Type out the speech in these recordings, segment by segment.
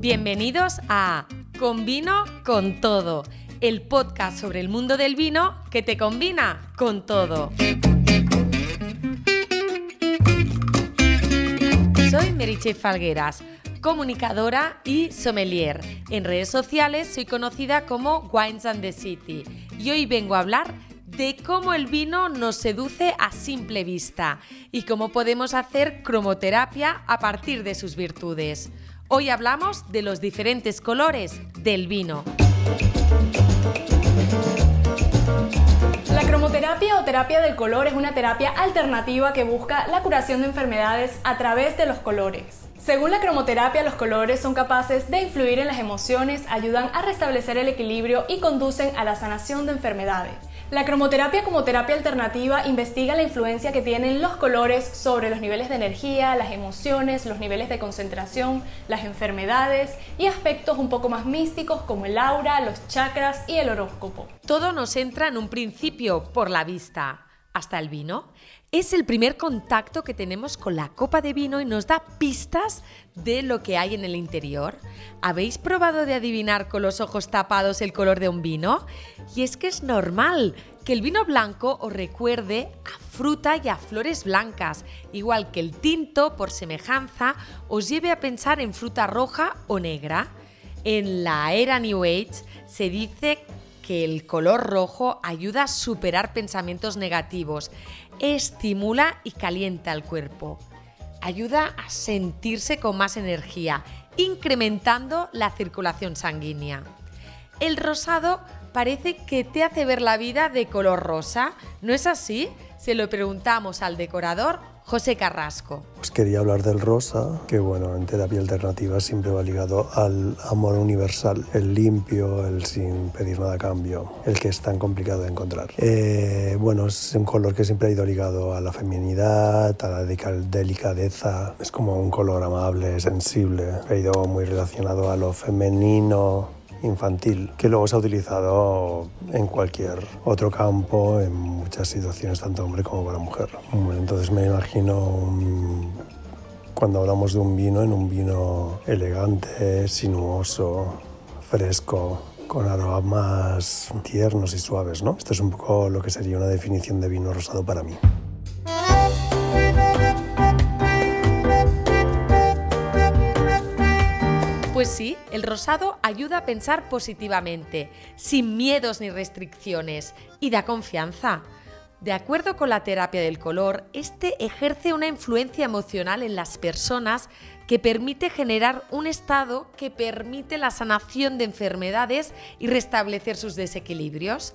Bienvenidos a Con vino con todo, el podcast sobre el mundo del vino que te combina con todo. Soy Meriche Falgueras, comunicadora y sommelier. En redes sociales soy conocida como Wines and the City y hoy vengo a hablar de cómo el vino nos seduce a simple vista y cómo podemos hacer cromoterapia a partir de sus virtudes. Hoy hablamos de los diferentes colores del vino. La cromoterapia o terapia del color es una terapia alternativa que busca la curación de enfermedades a través de los colores. Según la cromoterapia, los colores son capaces de influir en las emociones, ayudan a restablecer el equilibrio y conducen a la sanación de enfermedades. La cromoterapia como terapia alternativa investiga la influencia que tienen los colores sobre los niveles de energía, las emociones, los niveles de concentración, las enfermedades y aspectos un poco más místicos como el aura, los chakras y el horóscopo. Todo nos entra en un principio por la vista, hasta el vino. Es el primer contacto que tenemos con la copa de vino y nos da pistas de lo que hay en el interior. ¿Habéis probado de adivinar con los ojos tapados el color de un vino? Y es que es normal que el vino blanco os recuerde a fruta y a flores blancas, igual que el tinto, por semejanza, os lleve a pensar en fruta roja o negra. En la era New Age se dice que el color rojo ayuda a superar pensamientos negativos, estimula y calienta el cuerpo, ayuda a sentirse con más energía, incrementando la circulación sanguínea. El rosado parece que te hace ver la vida de color rosa, ¿no es así? Se lo preguntamos al decorador José Carrasco. Os quería hablar del rosa, que bueno, en terapia alternativa siempre va ligado al amor universal, el limpio, el sin pedir nada a cambio, el que es tan complicado de encontrar. Eh, bueno, es un color que siempre ha ido ligado a la feminidad, a la delicadeza, es como un color amable, sensible, ha ido muy relacionado a lo femenino, infantil, que luego se ha utilizado en cualquier otro campo, en muchas situaciones, tanto hombre como para mujer. Entonces me imagino cuando hablamos de un vino, en un vino elegante, sinuoso, fresco, con aromas tiernos y suaves, ¿no? Esto es un poco lo que sería una definición de vino rosado para mí. Sí, el rosado ayuda a pensar positivamente, sin miedos ni restricciones, y da confianza. De acuerdo con la terapia del color, este ejerce una influencia emocional en las personas que permite generar un estado que permite la sanación de enfermedades y restablecer sus desequilibrios.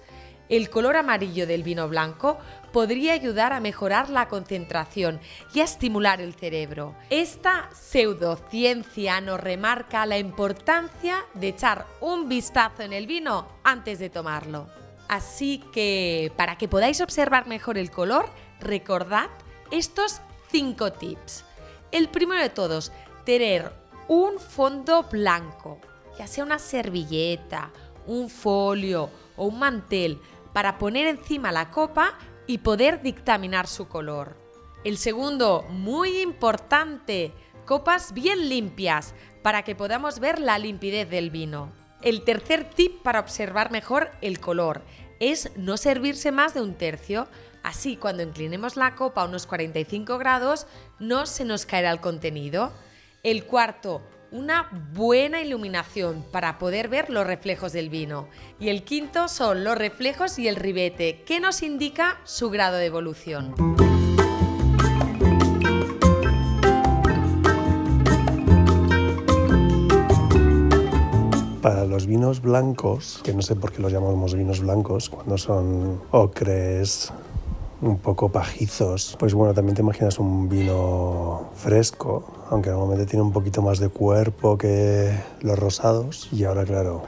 El color amarillo del vino blanco podría ayudar a mejorar la concentración y a estimular el cerebro. Esta pseudociencia nos remarca la importancia de echar un vistazo en el vino antes de tomarlo. Así que, para que podáis observar mejor el color, recordad estos cinco tips. El primero de todos, tener un fondo blanco, ya sea una servilleta, un folio o un mantel, para poner encima la copa y poder dictaminar su color. El segundo, muy importante, copas bien limpias para que podamos ver la limpidez del vino. El tercer tip para observar mejor el color es no servirse más de un tercio. Así, cuando inclinemos la copa a unos 45 grados, no se nos caerá el contenido. El cuarto, una buena iluminación para poder ver los reflejos del vino. Y el quinto son los reflejos y el ribete, que nos indica su grado de evolución. Para los vinos blancos, que no sé por qué los llamamos vinos blancos, cuando son ocres, un poco pajizos. Pues bueno, también te imaginas un vino fresco, aunque normalmente tiene un poquito más de cuerpo que los rosados. Y ahora, claro,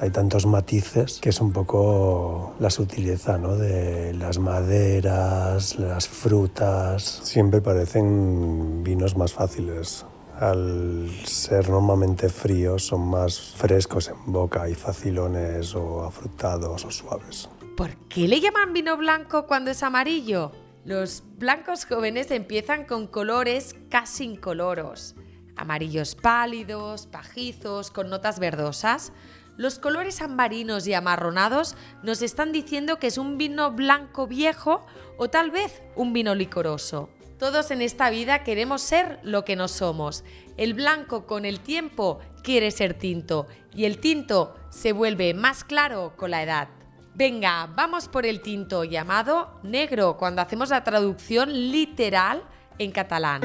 hay tantos matices que es un poco la sutileza ¿no? de las maderas, las frutas. Siempre parecen vinos más fáciles. Al ser normalmente fríos son más frescos en boca y facilones o afrutados o suaves. ¿Por qué le llaman vino blanco cuando es amarillo? Los blancos jóvenes empiezan con colores casi incoloros, amarillos pálidos, pajizos, con notas verdosas. Los colores ambarinos y amarronados nos están diciendo que es un vino blanco viejo o tal vez un vino licoroso. Todos en esta vida queremos ser lo que no somos. El blanco con el tiempo quiere ser tinto y el tinto se vuelve más claro con la edad. Venga, vamos por el tinto llamado negro cuando hacemos la traducción literal en catalán.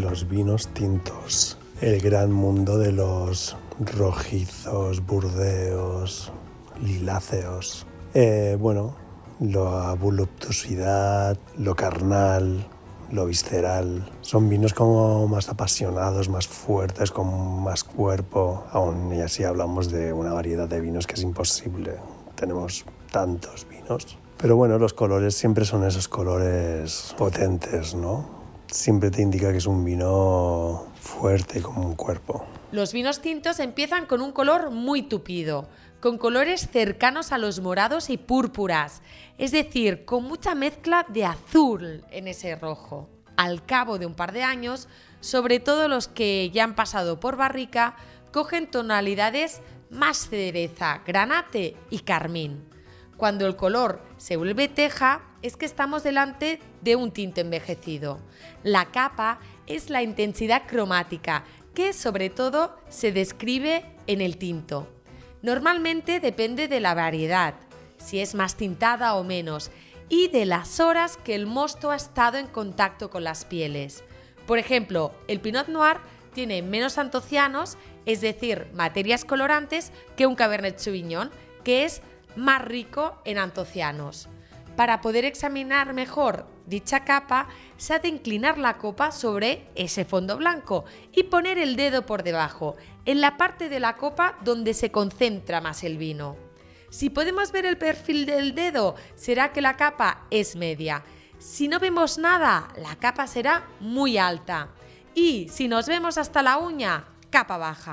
Los vinos tintos, el gran mundo de los rojizos, burdeos, liláceos. Eh, bueno, la voluptuosidad, lo carnal, lo visceral. Son vinos como más apasionados, más fuertes, con más cuerpo. Aún y así hablamos de una variedad de vinos que es imposible. Tenemos tantos vinos. Pero bueno, los colores siempre son esos colores potentes, ¿no? Siempre te indica que es un vino fuerte como un cuerpo. Los vinos tintos empiezan con un color muy tupido, con colores cercanos a los morados y púrpuras, es decir, con mucha mezcla de azul en ese rojo. Al cabo de un par de años, sobre todo los que ya han pasado por barrica, cogen tonalidades más cereza, granate y carmín. Cuando el color se vuelve teja, es que estamos delante de un tinte envejecido. La capa es la intensidad cromática, que sobre todo se describe en el tinto. Normalmente depende de la variedad, si es más tintada o menos, y de las horas que el mosto ha estado en contacto con las pieles. Por ejemplo, el Pinot Noir tiene menos antocianos, es decir, materias colorantes, que un Cabernet Sauvignon, que es más rico en antocianos. Para poder examinar mejor dicha capa, se ha de inclinar la copa sobre ese fondo blanco y poner el dedo por debajo, en la parte de la copa donde se concentra más el vino. Si podemos ver el perfil del dedo, será que la capa es media. Si no vemos nada, la capa será muy alta. Y si nos vemos hasta la uña, capa baja.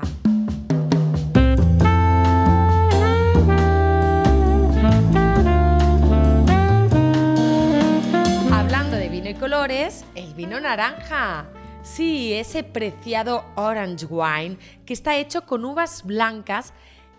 Colores, el vino naranja. Sí, ese preciado orange wine que está hecho con uvas blancas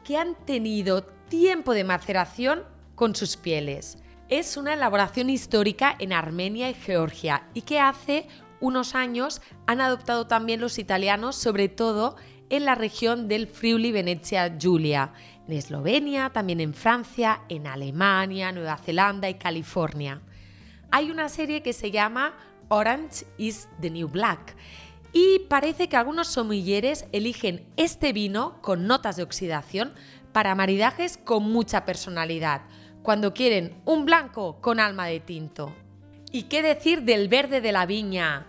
que han tenido tiempo de maceración con sus pieles. Es una elaboración histórica en Armenia y Georgia y que hace unos años han adoptado también los italianos, sobre todo en la región del Friuli Venezia Giulia, en Eslovenia, también en Francia, en Alemania, Nueva Zelanda y California hay una serie que se llama Orange is the New Black. Y parece que algunos somilleres eligen este vino con notas de oxidación para maridajes con mucha personalidad, cuando quieren un blanco con alma de tinto. ¿Y qué decir del verde de la viña?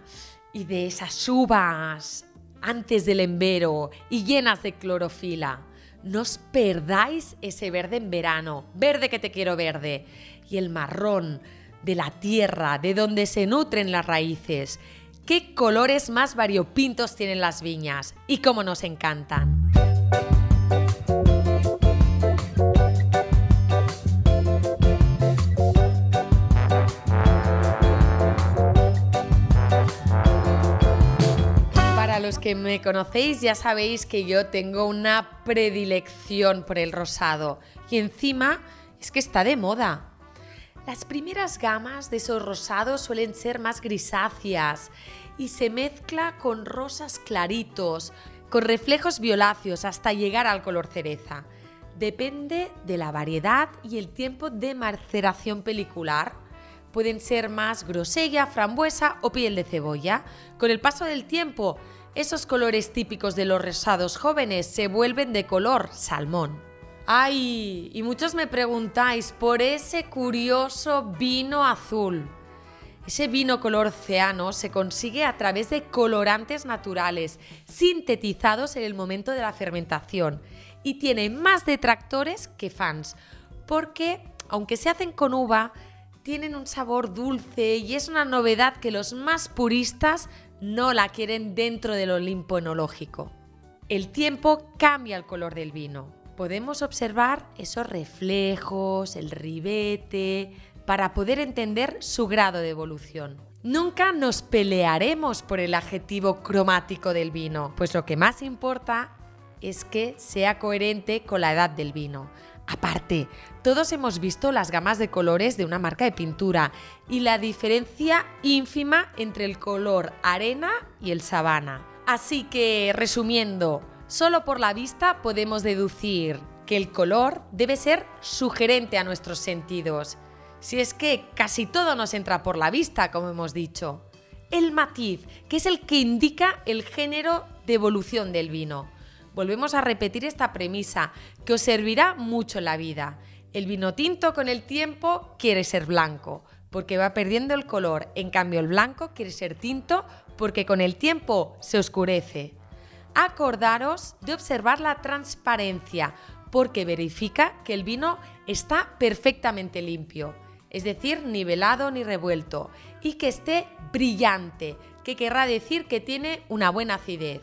Y de esas uvas antes del embero y llenas de clorofila. No os perdáis ese verde en verano, verde que te quiero verde. Y el marrón, de la tierra, de donde se nutren las raíces. ¿Qué colores más variopintos tienen las viñas? Y cómo nos encantan. Para los que me conocéis ya sabéis que yo tengo una predilección por el rosado y encima es que está de moda. Las primeras gamas de esos rosados suelen ser más grisáceas y se mezcla con rosas claritos, con reflejos violáceos hasta llegar al color cereza. Depende de la variedad y el tiempo de maceración pelicular. Pueden ser más grosella, frambuesa o piel de cebolla. Con el paso del tiempo, esos colores típicos de los rosados jóvenes se vuelven de color salmón. Ay, y muchos me preguntáis por ese curioso vino azul. Ese vino color océano se consigue a través de colorantes naturales, sintetizados en el momento de la fermentación, y tiene más detractores que fans, porque aunque se hacen con uva, tienen un sabor dulce y es una novedad que los más puristas no la quieren dentro del Olimpo enológico. El tiempo cambia el color del vino podemos observar esos reflejos, el ribete, para poder entender su grado de evolución. Nunca nos pelearemos por el adjetivo cromático del vino, pues lo que más importa es que sea coherente con la edad del vino. Aparte, todos hemos visto las gamas de colores de una marca de pintura y la diferencia ínfima entre el color arena y el sabana. Así que, resumiendo, solo por la vista podemos deducir que el color debe ser sugerente a nuestros sentidos si es que casi todo nos entra por la vista, como hemos dicho. El matiz, que es el que indica el género de evolución del vino. Volvemos a repetir esta premisa, que os servirá mucho en la vida. El vino tinto con el tiempo quiere ser blanco, porque va perdiendo el color. En cambio, el blanco quiere ser tinto porque con el tiempo se oscurece. Acordaros de observar la transparencia, porque verifica que el vino está perfectamente limpio es decir, nivelado ni revuelto, y que esté brillante, que querrá decir que tiene una buena acidez.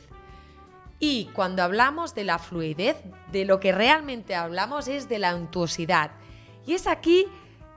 Y cuando hablamos de la fluidez, de lo que realmente hablamos es de la untuosidad. Y es aquí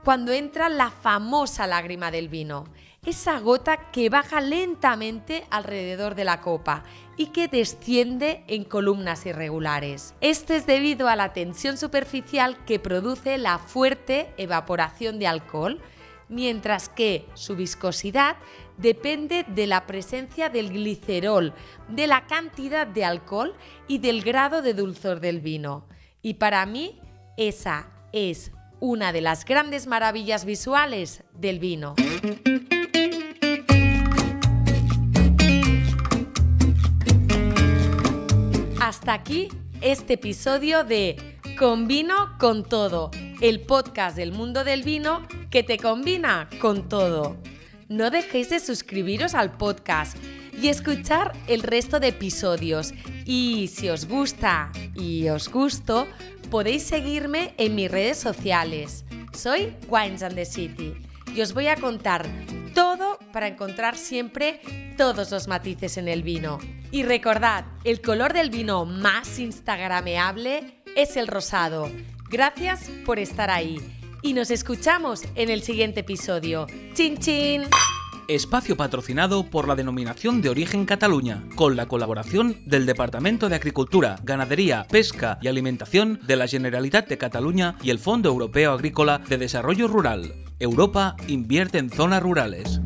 cuando entra la famosa lágrima del vino esa gota que baja lentamente alrededor de la copa y que desciende en columnas irregulares. Esto es debido a la tensión superficial que produce la fuerte evaporación de alcohol, mientras que su viscosidad depende de la presencia del glicerol, de la cantidad de alcohol y del grado de dulzor del vino. Y para mí, esa es una de las grandes maravillas visuales del vino. Hasta aquí este episodio de Con vino con todo, el podcast del mundo del vino que te combina con todo. No dejéis de suscribiros al podcast y escuchar el resto de episodios. Y si os gusta y os gusto, podéis seguirme en mis redes sociales. Soy Wines and the City y os voy a contar todo para encontrar siempre todos los matices en el vino. Y recordad, el color del vino más instagrameable es el rosado. Gracias por estar ahí. Y nos escuchamos en el siguiente episodio. ¡Chin chin! Espacio patrocinado por la Denominación de Origen Cataluña, con la colaboración del Departamento de Agricultura, Ganadería, Pesca y Alimentación de la Generalitat de Cataluña y el Fondo Europeo Agrícola de Desarrollo Rural. Europa invierte en zonas rurales.